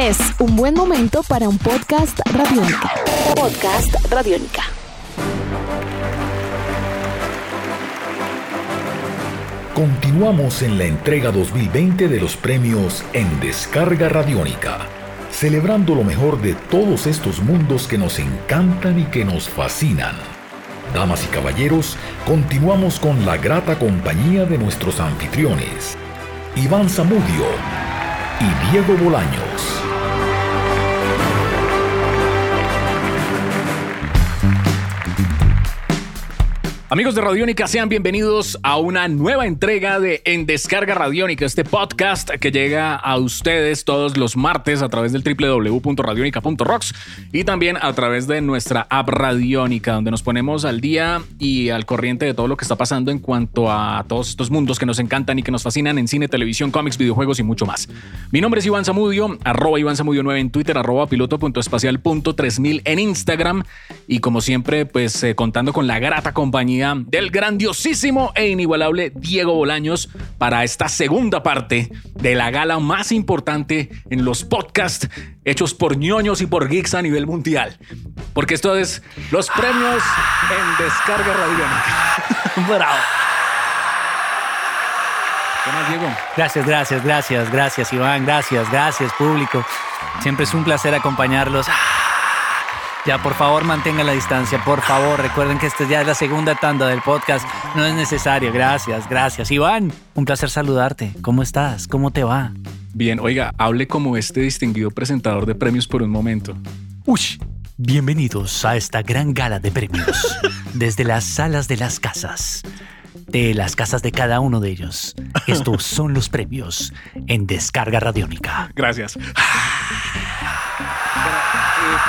Es un buen momento para un podcast radiónica. Podcast radiónica. Continuamos en la entrega 2020 de los premios en Descarga Radiónica, celebrando lo mejor de todos estos mundos que nos encantan y que nos fascinan. Damas y caballeros, continuamos con la grata compañía de nuestros anfitriones, Iván Zamudio y Diego Bolaños. Amigos de Radiónica, sean bienvenidos a una nueva entrega de En Descarga Radiónica, este podcast que llega a ustedes todos los martes a través del www.radionica.rocks y también a través de nuestra app Radiónica, donde nos ponemos al día y al corriente de todo lo que está pasando en cuanto a todos estos mundos que nos encantan y que nos fascinan en cine, televisión, cómics, videojuegos y mucho más. Mi nombre es Iván Zamudio, arroba Iván Zamudio 9 en Twitter, arroba piloto.espacial.3000 en Instagram y como siempre, pues eh, contando con la grata compañía del grandiosísimo e inigualable Diego Bolaños para esta segunda parte de la gala más importante en los podcasts hechos por ñoños y por geeks a nivel mundial. Porque esto es los premios en descarga radiónica. Bravo. ¿Qué más, Diego? Gracias, gracias, gracias, gracias, Iván. Gracias, gracias, público. Siempre es un placer acompañarlos. Ya, por favor, mantengan la distancia. Por favor, recuerden que esta ya es la segunda tanda del podcast. No es necesario. Gracias, gracias. Iván, un placer saludarte. ¿Cómo estás? ¿Cómo te va? Bien, oiga, hable como este distinguido presentador de premios por un momento. Uy, bienvenidos a esta gran gala de premios. Desde las salas de las casas. De las casas de cada uno de ellos. Estos son los premios en Descarga Radiónica. Gracias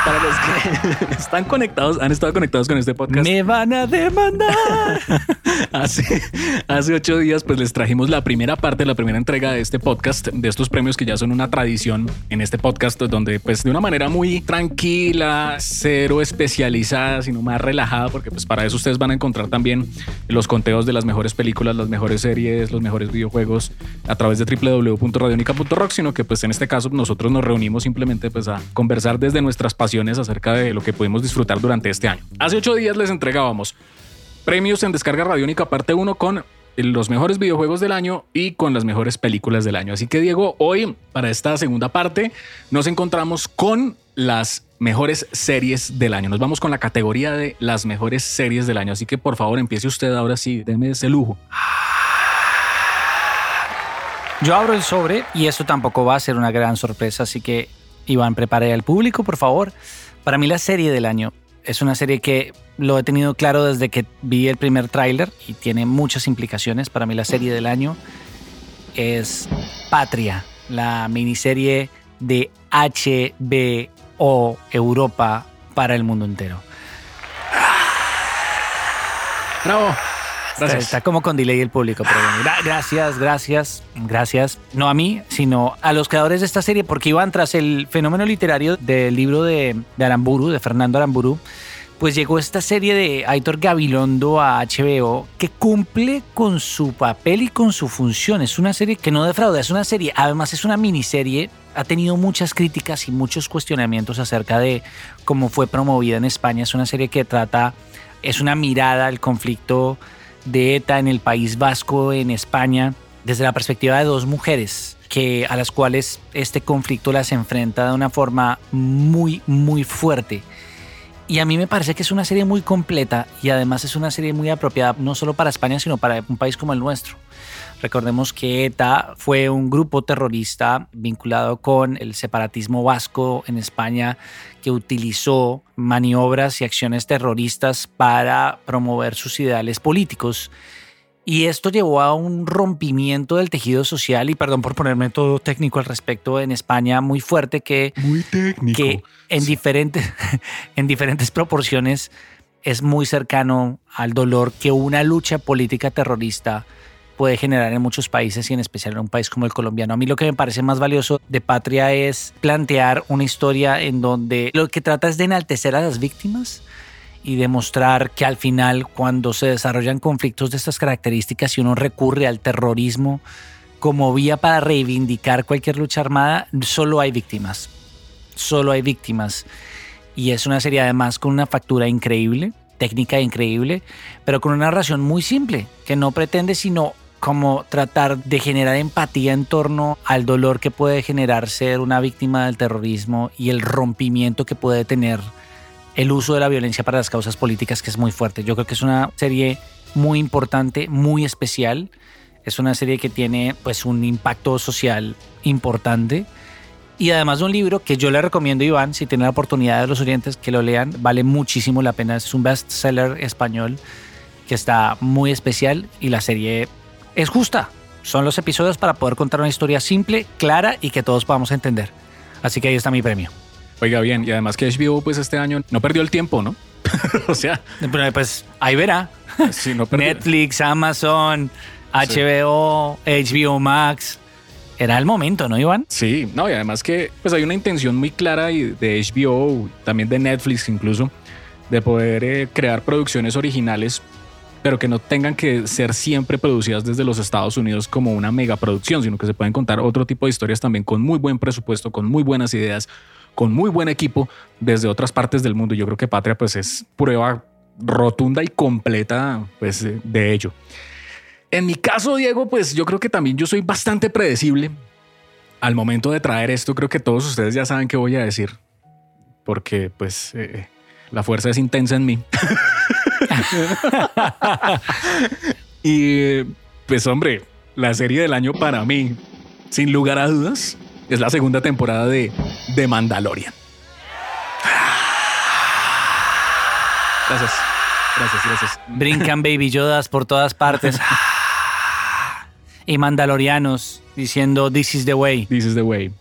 para los que están conectados, han estado conectados con este podcast. Me van a demandar. hace, hace ocho días, pues les trajimos la primera parte, la primera entrega de este podcast, de estos premios que ya son una tradición en este podcast, donde pues de una manera muy tranquila, cero especializada, sino más relajada, porque pues para eso ustedes van a encontrar también los conteos de las mejores películas, las mejores series, los mejores videojuegos a través de www.radionica.rock, sino que pues en este caso nosotros nos reunimos simplemente pues a conversar desde nuestras pasiones acerca de lo que pudimos disfrutar durante este año. Hace ocho días les entregábamos premios en descarga radiónica parte 1 con los mejores videojuegos del año y con las mejores películas del año. Así que Diego, hoy para esta segunda parte nos encontramos con las mejores series del año. Nos vamos con la categoría de las mejores series del año. Así que por favor empiece usted ahora sí, déme ese lujo. Yo abro el sobre y esto tampoco va a ser una gran sorpresa, así que Iván, prepare al público, por favor. Para mí la serie del año es una serie que lo he tenido claro desde que vi el primer tráiler y tiene muchas implicaciones. Para mí la serie del año es Patria, la miniserie de HBO Europa para el mundo entero. Bravo. Está, como con delay el público, pero gracias, gracias, gracias. No a mí, sino a los creadores de esta serie, porque iban tras el fenómeno literario del libro de, de Aramburu, de Fernando Aramburu, pues llegó esta serie de Aitor Gabilondo a HBO que cumple con su papel y con su función. Es una serie que no defrauda, es una serie, además es una miniserie. Ha tenido muchas críticas y muchos cuestionamientos acerca de cómo fue promovida en España. Es una serie que trata, es una mirada al conflicto de ETA en el País Vasco, en España, desde la perspectiva de dos mujeres que a las cuales este conflicto las enfrenta de una forma muy, muy fuerte. Y a mí me parece que es una serie muy completa y además es una serie muy apropiada no solo para España, sino para un país como el nuestro. Recordemos que ETA fue un grupo terrorista vinculado con el separatismo vasco en España que utilizó maniobras y acciones terroristas para promover sus ideales políticos. Y esto llevó a un rompimiento del tejido social y perdón por ponerme todo técnico al respecto en España muy fuerte que, muy técnico. que en, diferentes, en diferentes proporciones es muy cercano al dolor que una lucha política terrorista puede generar en muchos países y en especial en un país como el colombiano. A mí lo que me parece más valioso de Patria es plantear una historia en donde lo que trata es de enaltecer a las víctimas y demostrar que al final cuando se desarrollan conflictos de estas características y uno recurre al terrorismo, como vía para reivindicar cualquier lucha armada, solo hay víctimas. Solo hay víctimas. Y es una serie además con una factura increíble, técnica increíble, pero con una narración muy simple, que no pretende sino como tratar de generar empatía en torno al dolor que puede generar ser una víctima del terrorismo y el rompimiento que puede tener el uso de la violencia para las causas políticas, que es muy fuerte. Yo creo que es una serie muy importante, muy especial. Es una serie que tiene pues un impacto social importante. Y además un libro que yo le recomiendo, Iván, si tiene la oportunidad de los oyentes que lo lean, vale muchísimo la pena. Es un bestseller español que está muy especial y la serie es justa. Son los episodios para poder contar una historia simple, clara y que todos podamos entender. Así que ahí está mi premio. Oiga bien, y además que HBO pues este año no perdió el tiempo, ¿no? o sea, pues ahí verá. Sí, no perdió. Netflix, Amazon, HBO, HBO Max. Era el momento, ¿no, Iván? Sí, no, y además que pues hay una intención muy clara y de HBO, también de Netflix incluso, de poder eh, crear producciones originales pero que no tengan que ser siempre producidas desde los Estados Unidos como una megaproducción, sino que se pueden contar otro tipo de historias también con muy buen presupuesto, con muy buenas ideas, con muy buen equipo desde otras partes del mundo. Yo creo que Patria pues es prueba rotunda y completa pues de ello. En mi caso, Diego, pues yo creo que también yo soy bastante predecible. Al momento de traer esto, creo que todos ustedes ya saben qué voy a decir, porque pues eh, la fuerza es intensa en mí. y pues hombre, la serie del año para mí, sin lugar a dudas, es la segunda temporada de The Mandalorian. Gracias. Gracias, gracias. Brincan Baby Yodas por todas partes. y Mandalorianos diciendo This is the way. This is the way.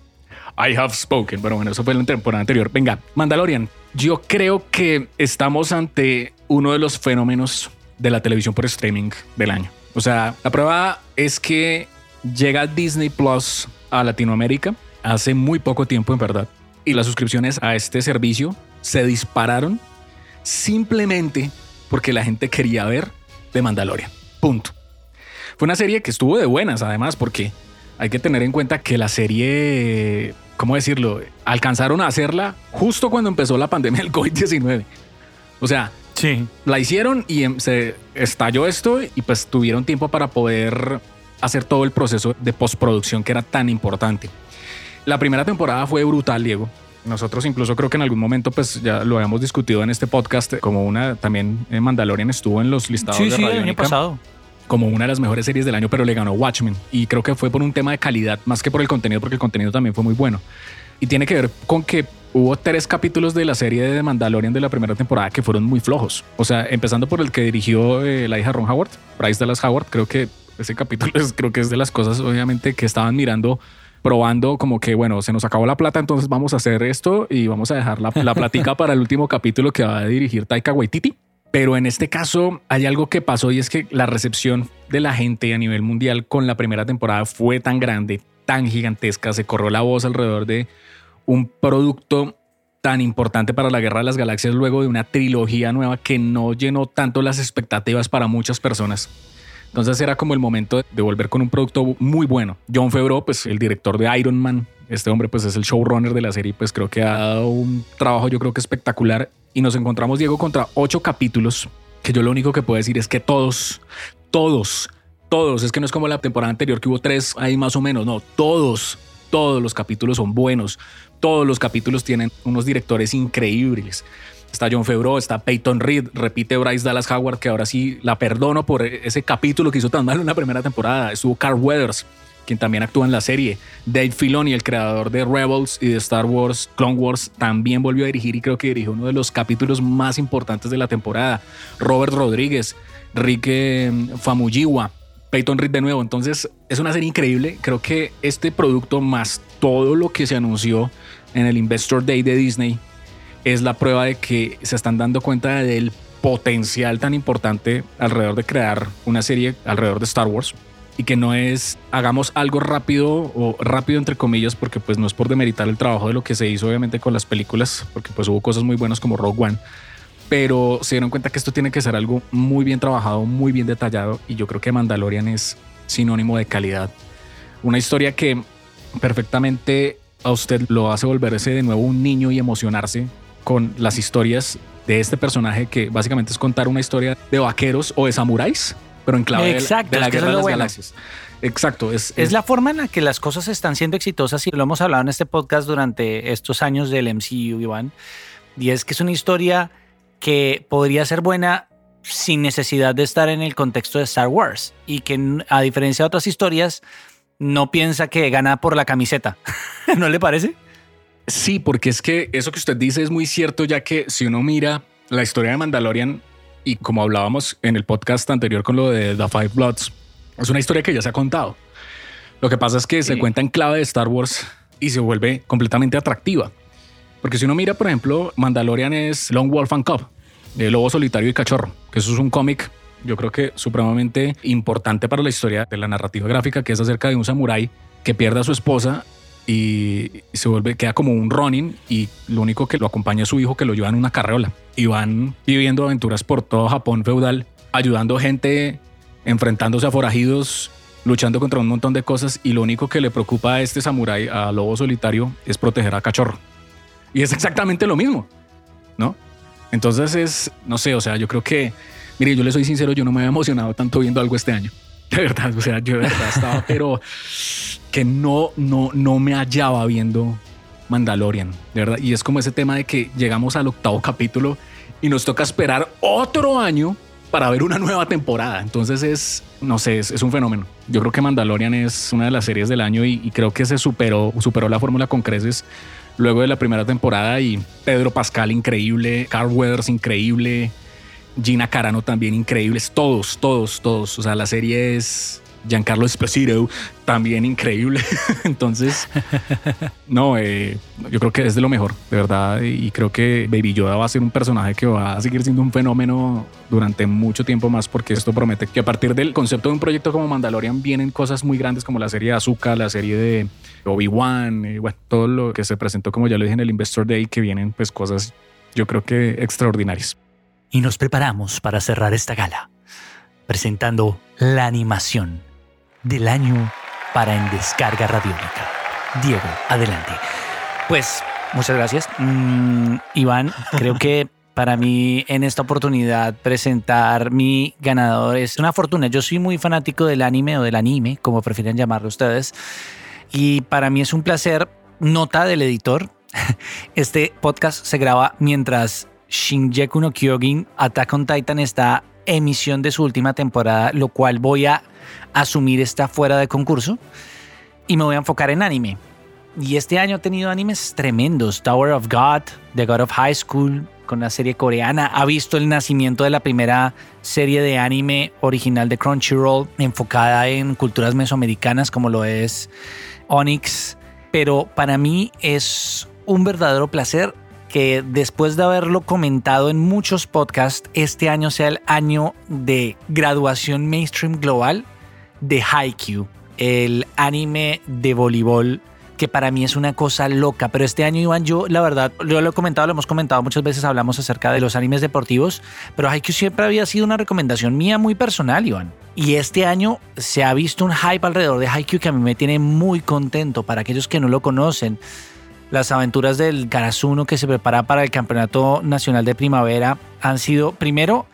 I have spoken. Pero bueno, eso fue la temporada anterior. Venga, Mandalorian. Yo creo que estamos ante uno de los fenómenos de la televisión por streaming del año. O sea, la prueba es que llega Disney Plus a Latinoamérica hace muy poco tiempo, en verdad. Y las suscripciones a este servicio se dispararon simplemente porque la gente quería ver The Mandalorian. Punto. Fue una serie que estuvo de buenas, además, porque hay que tener en cuenta que la serie ¿cómo decirlo? Alcanzaron a hacerla justo cuando empezó la pandemia del COVID-19. O sea, sí. la hicieron y em, se estalló esto y pues tuvieron tiempo para poder hacer todo el proceso de postproducción que era tan importante. La primera temporada fue brutal, Diego. Nosotros incluso creo que en algún momento pues ya lo habíamos discutido en este podcast como una también eh, Mandalorian estuvo en los listados sí, de sí, el año pasado como una de las mejores series del año, pero le ganó Watchmen. Y creo que fue por un tema de calidad, más que por el contenido, porque el contenido también fue muy bueno. Y tiene que ver con que hubo tres capítulos de la serie de Mandalorian de la primera temporada que fueron muy flojos. O sea, empezando por el que dirigió eh, la hija Ron Howard, Bryce Dallas Howard, creo que ese capítulo es, creo que es de las cosas, obviamente, que estaban mirando probando como que, bueno, se nos acabó la plata, entonces vamos a hacer esto y vamos a dejar la, la platica para el último capítulo que va a dirigir Taika Waititi. Pero en este caso hay algo que pasó y es que la recepción de la gente a nivel mundial con la primera temporada fue tan grande, tan gigantesca, se corrió la voz alrededor de un producto tan importante para la Guerra de las Galaxias luego de una trilogía nueva que no llenó tanto las expectativas para muchas personas. Entonces era como el momento de volver con un producto muy bueno. John Favreau, pues el director de Iron Man, este hombre pues es el showrunner de la serie, pues creo que ha dado un trabajo yo creo que espectacular y nos encontramos, Diego, contra ocho capítulos, que yo lo único que puedo decir es que todos, todos, todos, es que no es como la temporada anterior que hubo tres ahí más o menos, no, todos, todos los capítulos son buenos, todos los capítulos tienen unos directores increíbles. Está John Favreau, está Peyton Reed, repite Bryce Dallas Howard, que ahora sí la perdono por ese capítulo que hizo tan mal en la primera temporada. Estuvo Carl Weathers, quien también actúa en la serie. Dave Filoni, el creador de Rebels y de Star Wars, Clone Wars, también volvió a dirigir y creo que dirigió uno de los capítulos más importantes de la temporada. Robert Rodríguez, Rick Famuyiwa, Peyton Reed de nuevo. Entonces es una serie increíble. Creo que este producto más todo lo que se anunció en el Investor Day de Disney es la prueba de que se están dando cuenta del potencial tan importante alrededor de crear una serie alrededor de Star Wars y que no es hagamos algo rápido o rápido entre comillas porque pues no es por demeritar el trabajo de lo que se hizo obviamente con las películas porque pues hubo cosas muy buenas como Rogue One pero se dieron cuenta que esto tiene que ser algo muy bien trabajado muy bien detallado y yo creo que Mandalorian es sinónimo de calidad. Una historia que perfectamente a usted lo hace volverse de nuevo un niño y emocionarse con las historias de este personaje que básicamente es contar una historia de vaqueros o de samuráis, pero en clave Exacto, de la, es guerra de es las bueno. galaxias. Exacto, es, Es la forma en la que las cosas están siendo exitosas y lo hemos hablado en este podcast durante estos años del MCU, Iván. Y es que es una historia que podría ser buena sin necesidad de estar en el contexto de Star Wars y que a diferencia de otras historias no piensa que gana por la camiseta. ¿No le parece? Sí, porque es que eso que usted dice es muy cierto, ya que si uno mira la historia de Mandalorian y como hablábamos en el podcast anterior con lo de The Five Bloods, es una historia que ya se ha contado. Lo que pasa es que se cuenta en clave de Star Wars y se vuelve completamente atractiva. Porque si uno mira, por ejemplo, Mandalorian es Long Wolf and Cub, de Lobo Solitario y Cachorro, que eso es un cómic, yo creo que supremamente importante para la historia de la narrativa gráfica, que es acerca de un samurái que pierde a su esposa y se vuelve, queda como un Ronin y lo único que lo acompaña es su hijo que lo lleva en una carreola y van viviendo aventuras por todo Japón feudal, ayudando gente, enfrentándose a forajidos, luchando contra un montón de cosas y lo único que le preocupa a este samurái, a Lobo Solitario, es proteger a Cachorro. Y es exactamente lo mismo, ¿no? Entonces es, no sé, o sea, yo creo que, mire, yo le soy sincero, yo no me había emocionado tanto viendo algo este año. De verdad, o sea, yo de verdad estaba, pero que no, no, no me hallaba viendo Mandalorian, de verdad. Y es como ese tema de que llegamos al octavo capítulo y nos toca esperar otro año para ver una nueva temporada. Entonces es, no sé, es, un fenómeno. Yo creo que Mandalorian es una de las series del año y, y creo que se superó, superó la fórmula con creces luego de la primera temporada y Pedro Pascal increíble, Carl Weathers increíble, Gina Carano también increíbles, todos, todos, todos. O sea, la serie es Giancarlo Esposito también increíble. Entonces, no, eh, yo creo que es de lo mejor, de verdad. Y creo que Baby Yoda va a ser un personaje que va a seguir siendo un fenómeno durante mucho tiempo más, porque esto promete que a partir del concepto de un proyecto como Mandalorian vienen cosas muy grandes como la serie de Azúcar, la serie de Obi-Wan, bueno, todo lo que se presentó, como ya lo dije en el Investor Day, que vienen pues cosas, yo creo que extraordinarias. Y nos preparamos para cerrar esta gala, presentando la animación del año para En Descarga Radiónica. Diego, adelante. Pues, muchas gracias. Mm, Iván, creo que para mí en esta oportunidad presentar mi ganador es una fortuna. Yo soy muy fanático del anime o del anime, como prefieren llamarlo ustedes. Y para mí es un placer, nota del editor. Este podcast se graba mientras Shinjeku no Kyojin Attack on Titan está emisión de su última temporada, lo cual voy a asumir está fuera de concurso y me voy a enfocar en anime. Y este año he tenido animes tremendos. Tower of God, The God of High School, con la serie coreana. Ha visto el nacimiento de la primera serie de anime original de Crunchyroll, enfocada en culturas mesoamericanas como lo es Onyx. Pero para mí es un verdadero placer que después de haberlo comentado en muchos podcasts, este año sea el año de graduación mainstream global de Haikyuu, el anime de voleibol que para mí es una cosa loca, pero este año Iván, yo la verdad, yo lo he comentado, lo hemos comentado muchas veces, hablamos acerca de los animes deportivos, pero Haikyuu siempre había sido una recomendación mía muy personal, Iván. Y este año se ha visto un hype alrededor de Haikyuu que a mí me tiene muy contento. Para aquellos que no lo conocen, las aventuras del Karasuno que se prepara para el Campeonato Nacional de Primavera han sido, primero,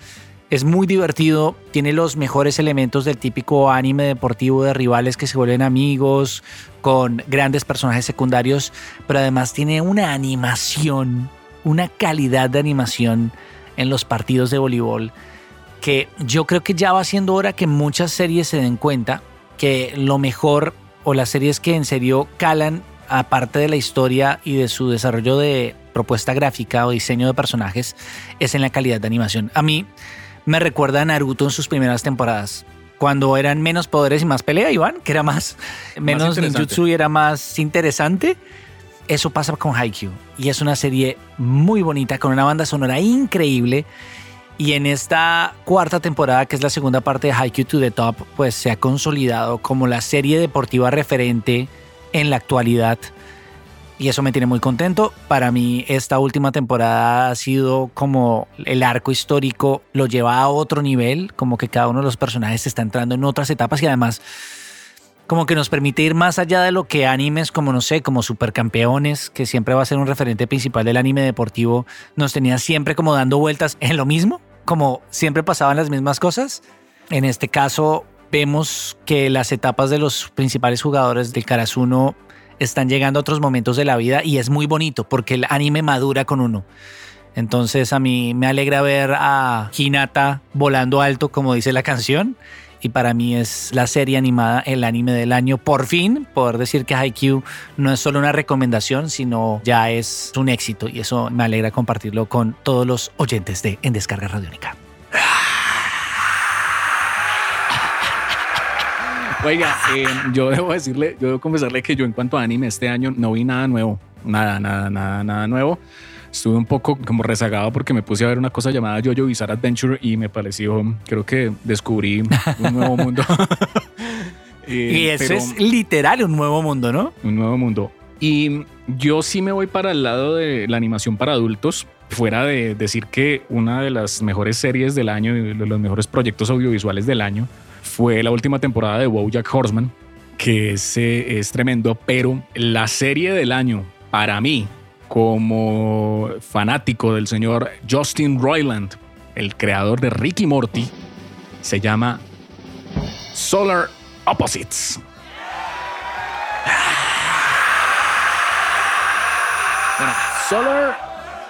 es muy divertido, tiene los mejores elementos del típico anime deportivo de rivales que se vuelven amigos, con grandes personajes secundarios, pero además tiene una animación, una calidad de animación en los partidos de voleibol que yo creo que ya va siendo hora que muchas series se den cuenta que lo mejor o las series que en serio calan aparte de la historia y de su desarrollo de propuesta gráfica o diseño de personajes es en la calidad de animación. A mí me recuerda a Naruto en sus primeras temporadas. Cuando eran menos poderes y más pelea, Iván, que era más, menos ninjutsu y era más interesante. Eso pasa con Haikyuu. Y es una serie muy bonita, con una banda sonora increíble. Y en esta cuarta temporada, que es la segunda parte de Haikyuu to the Top, pues se ha consolidado como la serie deportiva referente en la actualidad. Y eso me tiene muy contento. Para mí esta última temporada ha sido como el arco histórico lo lleva a otro nivel, como que cada uno de los personajes está entrando en otras etapas y además como que nos permite ir más allá de lo que animes como, no sé, como Supercampeones, que siempre va a ser un referente principal del anime deportivo, nos tenía siempre como dando vueltas en lo mismo, como siempre pasaban las mismas cosas. En este caso, vemos que las etapas de los principales jugadores del Karasuno están llegando a otros momentos de la vida y es muy bonito porque el anime madura con uno. Entonces a mí me alegra ver a Hinata volando alto, como dice la canción. Y para mí es la serie animada, el anime del año. Por fin, poder decir que Haikyuu no es solo una recomendación, sino ya es un éxito. Y eso me alegra compartirlo con todos los oyentes de En Descarga Radiónica. Oiga, eh, yo debo decirle, yo debo confesarle que yo en cuanto a anime este año no vi nada nuevo. Nada, nada, nada, nada nuevo. Estuve un poco como rezagado porque me puse a ver una cosa llamada Jojo Bizarre Adventure y me pareció, creo que descubrí un nuevo mundo. Eh, y eso es literal un nuevo mundo, ¿no? Un nuevo mundo. Y yo sí me voy para el lado de la animación para adultos, fuera de decir que una de las mejores series del año y de los mejores proyectos audiovisuales del año fue la última temporada de Jack Horseman, que es, es tremendo, pero la serie del año, para mí, como fanático del señor Justin Roiland, el creador de Ricky Morty, se llama Solar Opposites. Bueno, Solar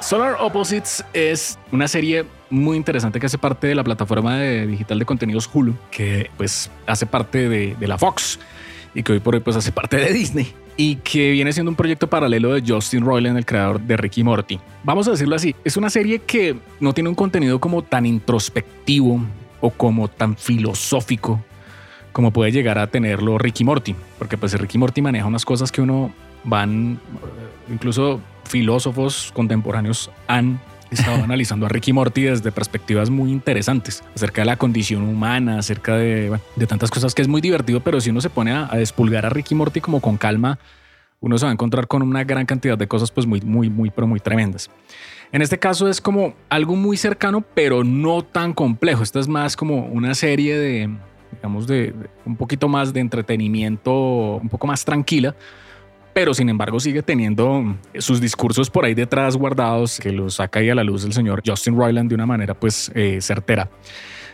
Solar Opposites es una serie muy interesante que hace parte de la plataforma de digital de contenidos Hulu, que pues hace parte de, la Fox y que hoy por hoy pues hace parte de Disney y que viene siendo un proyecto paralelo de Justin Roiland, el creador de Ricky Morty. Vamos a decirlo así, es una serie que no tiene un contenido como tan introspectivo o como tan filosófico como puede llegar a tenerlo Ricky Morty, porque pues Ricky Morty maneja unas cosas que uno van incluso filósofos contemporáneos han estado analizando a Ricky Morty desde perspectivas muy interesantes acerca de la condición humana, acerca de, de tantas cosas que es muy divertido, pero si uno se pone a, a, despulgar a Ricky Morty como con calma, uno se va a encontrar con una gran cantidad de cosas pues muy, muy, muy, pero muy tremendas. En este caso es como algo muy cercano, pero no tan complejo. Esta es más como una serie de, digamos, de, de un poquito más de entretenimiento, un poco más tranquila, pero sin embargo sigue teniendo sus discursos por ahí detrás guardados que los saca a la luz el señor Justin Roiland de una manera pues eh, certera.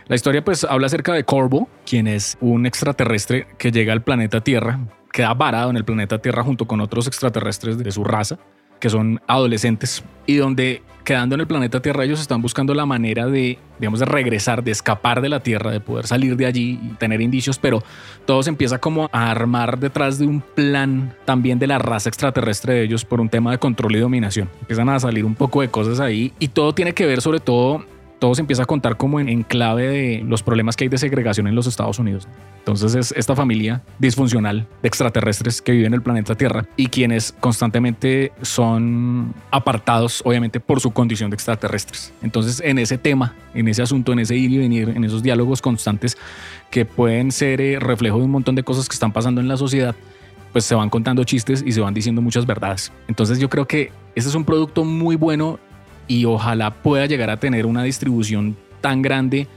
La historia pues habla acerca de Corvo, quien es un extraterrestre que llega al planeta Tierra, queda varado en el planeta Tierra junto con otros extraterrestres de su raza que son adolescentes y donde quedando en el planeta Tierra ellos están buscando la manera de, digamos, de regresar, de escapar de la Tierra, de poder salir de allí y tener indicios, pero todo se empieza como a armar detrás de un plan también de la raza extraterrestre de ellos por un tema de control y dominación. Empiezan a salir un poco de cosas ahí y todo tiene que ver sobre todo todo se empieza a contar como en, clave de los problemas que hay de segregación en los Estados Unidos. Entonces es esta familia disfuncional de extraterrestres que viven en el planeta Tierra y quienes constantemente son apartados, obviamente, por su condición de extraterrestres. Entonces en ese tema, en ese asunto, en ese ir y venir, en esos diálogos constantes que pueden ser eh, reflejo de un montón de cosas que están pasando en la sociedad, pues se van contando chistes y se van diciendo muchas verdades. Entonces yo creo que este es un producto muy bueno y ojalá pueda llegar a tener una distribución tan grande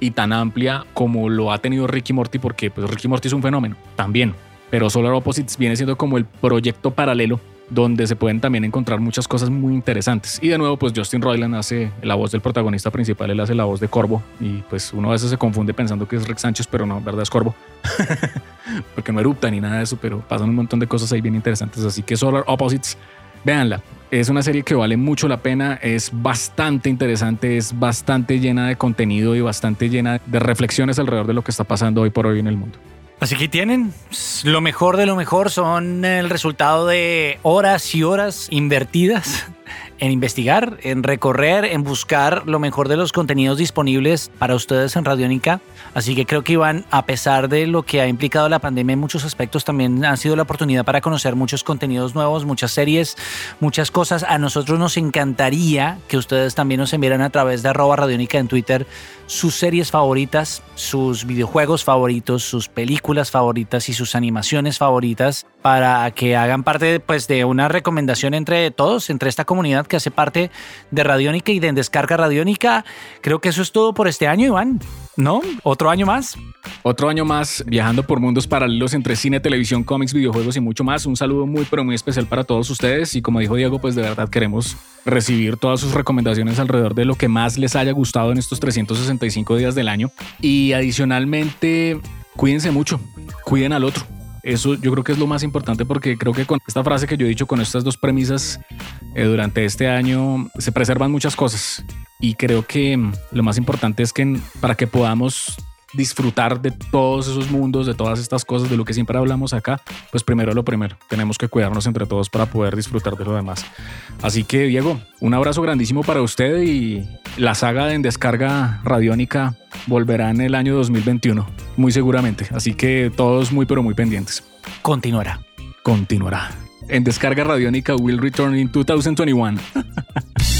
y tan amplia como lo ha tenido Ricky Morty, porque pues Ricky Morty es un fenómeno también, pero Solar Opposites viene siendo como el proyecto paralelo donde se pueden también encontrar muchas cosas muy interesantes. Y de nuevo, pues Justin Roiland hace la voz del protagonista principal, él hace la voz de Corvo, y pues uno a veces se confunde pensando que es Rick Sánchez, pero no, verdad es Corvo, porque no erupta ni nada de eso, pero pasan un montón de cosas ahí bien interesantes, así que Solar Opposites, véanla, es una serie que vale mucho la pena, es bastante interesante, es bastante llena de contenido y bastante llena de reflexiones alrededor de lo que está pasando hoy por hoy en el mundo. Así que tienen lo mejor de lo mejor, son el resultado de horas y horas invertidas en investigar, en recorrer, en buscar lo mejor de los contenidos disponibles para ustedes en Radiónica. Así que creo que Iván, a pesar de lo que ha implicado la pandemia en muchos aspectos, también ha sido la oportunidad para conocer muchos contenidos nuevos, muchas series, muchas cosas. A nosotros nos encantaría que ustedes también nos enviaran a través de arroba Radiónica en Twitter sus series favoritas, sus videojuegos favoritos, sus películas favoritas y sus animaciones favoritas para que hagan parte pues, de una recomendación entre todos, entre esta comunidad que hace parte de Radiónica y de Descarga Radiónica. Creo que eso es todo por este año, Iván. ¿No? ¿Otro año más? Otro año más viajando por mundos paralelos entre cine, televisión, cómics, videojuegos y mucho más. Un saludo muy pero muy especial para todos ustedes y como dijo Diego, pues de verdad queremos recibir todas sus recomendaciones alrededor de lo que más les haya gustado en estos 365 días del año. Y adicionalmente, cuídense mucho, cuiden al otro. Eso yo creo que es lo más importante porque creo que con esta frase que yo he dicho, con estas dos premisas, eh, durante este año se preservan muchas cosas. Y creo que lo más importante es que para que podamos disfrutar de todos esos mundos, de todas estas cosas, de lo que siempre hablamos acá, pues primero lo primero, tenemos que cuidarnos entre todos para poder disfrutar de lo demás. Así que Diego, un abrazo grandísimo para usted y la saga en descarga radiónica volverá en el año 2021, muy seguramente. Así que todos muy pero muy pendientes. Continuará. Continuará. En descarga radiónica will return in 2021.